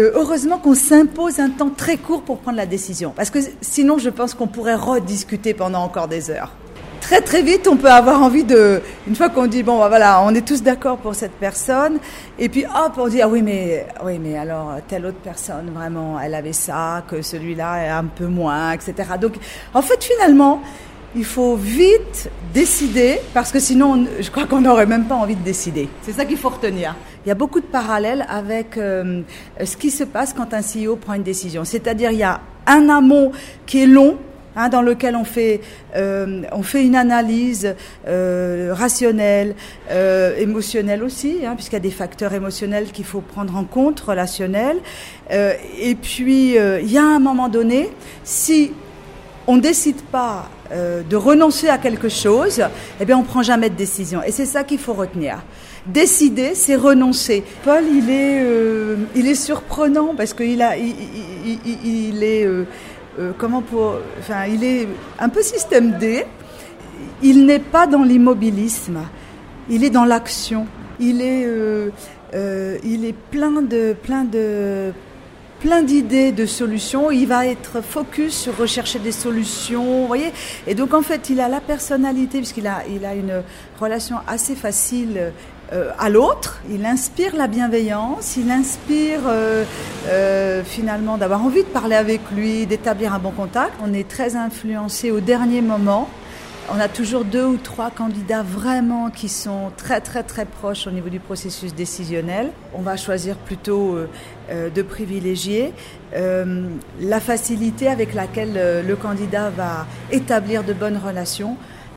Euh, heureusement qu'on s'impose un temps très court pour prendre la décision, parce que sinon je pense qu'on pourrait rediscuter pendant encore des heures. Très très vite, on peut avoir envie de, une fois qu'on dit bon bah, voilà, on est tous d'accord pour cette personne, et puis hop, on dit ah oui mais oui mais alors telle autre personne vraiment, elle avait ça, que celui-là est un peu moins, etc. Donc en fait finalement, il faut vite décider parce que sinon, je crois qu'on n'aurait même pas envie de décider. C'est ça qu'il faut retenir. Il y a beaucoup de parallèles avec euh, ce qui se passe quand un CEO prend une décision. C'est-à-dire, il y a un amont qui est long, hein, dans lequel on fait, euh, on fait une analyse euh, rationnelle, émotionnelle aussi, hein, puisqu'il y a des facteurs émotionnels qu'il faut prendre en compte, relationnels. Et puis, il y a un moment donné, si on ne décide pas euh, de renoncer à quelque chose, eh bien on prend jamais de décision. Et c'est ça qu'il faut retenir. Décider, c'est renoncer. Paul, il est, euh, il est surprenant parce qu'il a, il, est, euh, comment pour, enfin, il est un peu système D. Il n'est pas dans l'immobilisme. Il est dans l'action. Il est, il est plein de, plein de plein d'idées de solutions. Il va être focus sur rechercher des solutions, vous voyez. Et donc en fait, il a la personnalité puisqu'il a, il a une relation assez facile euh, à l'autre. Il inspire la bienveillance. Il inspire euh, euh, finalement d'avoir envie de parler avec lui, d'établir un bon contact. On est très influencé au dernier moment on a toujours deux ou trois candidats vraiment qui sont très très très proches au niveau du processus décisionnel. On va choisir plutôt euh, euh, de privilégier euh, la facilité avec laquelle le candidat va établir de bonnes relations